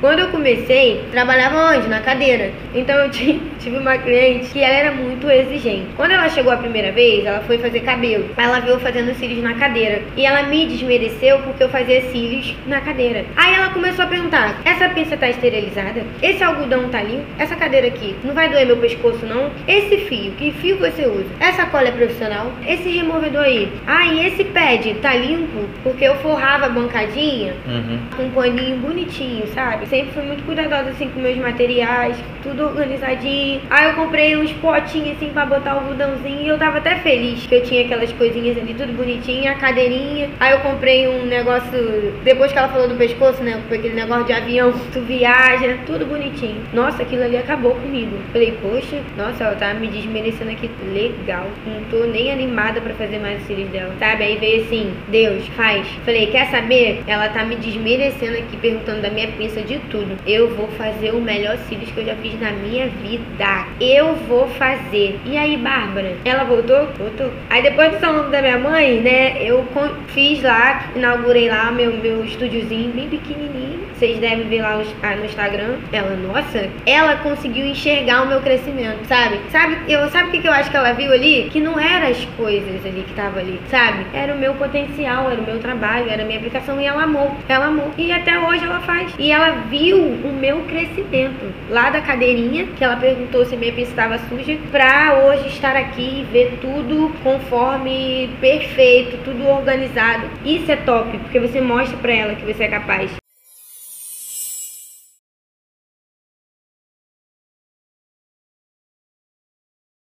Quando eu comecei, trabalhava onde? Na cadeira. Então eu tive uma cliente que ela era muito exigente. Quando ela chegou a primeira vez, ela foi fazer cabelo. Ela viu fazendo cílios na cadeira. E ela me desmereceu porque eu fazia cílios na cadeira. Aí ela começou a perguntar: essa pinça tá esterilizada? Esse algodão tá limpo? Essa cadeira aqui não vai doer meu pescoço, não? Esse fio, que fio você usa? Essa cola é profissional? Esse removedor aí? Ah, e esse pad tá limpo? Porque eu forrava a bancadinha Uhum. com um paninho bonitinho, sabe? Sempre fui muito cuidadosa assim com meus materiais, tudo organizadinho. Aí eu comprei uns potinhos assim pra botar o algodãozinho e eu tava até feliz que eu tinha aquelas coisinhas ali tudo bonitinho, a cadeirinha. Aí eu comprei um negócio, depois que ela falou do pescoço, né? Foi aquele negócio de avião, tu viaja, tudo bonitinho. Nossa, aquilo ali acabou comigo. Falei, poxa, nossa, ela tá me desmerecendo aqui. Legal. Não tô nem animada pra fazer mais os cílios dela. Sabe? Aí veio assim, Deus, faz. Falei, quer saber? Ela tá me desmerecendo aqui, perguntando da minha pinça de tudo. Eu vou fazer o melhor cílios que eu já fiz na minha vida. Eu vou fazer. E aí, Bárbara? Ela voltou? Voltou. Aí depois do salão da minha mãe, né? Eu fiz lá, inaugurei lá meu, meu estúdiozinho bem pequenininho. Vocês devem ver lá no, ah, no Instagram. Ela, nossa, ela conseguiu enxergar o meu crescimento, sabe? Sabe, eu, sabe o que, que eu acho que ela viu ali? Que não eram as coisas ali que tava ali, sabe? Era o meu potencial, era o meu trabalho, era a minha aplicação e ela amou. Ela amou. E até hoje ela faz. E ela viu o meu crescimento lá da cadeirinha, que ela perguntou se minha pista estava suja, pra hoje estar aqui e ver tudo conforme perfeito, tudo organizado. Isso é top, porque você mostra pra ela que você é capaz.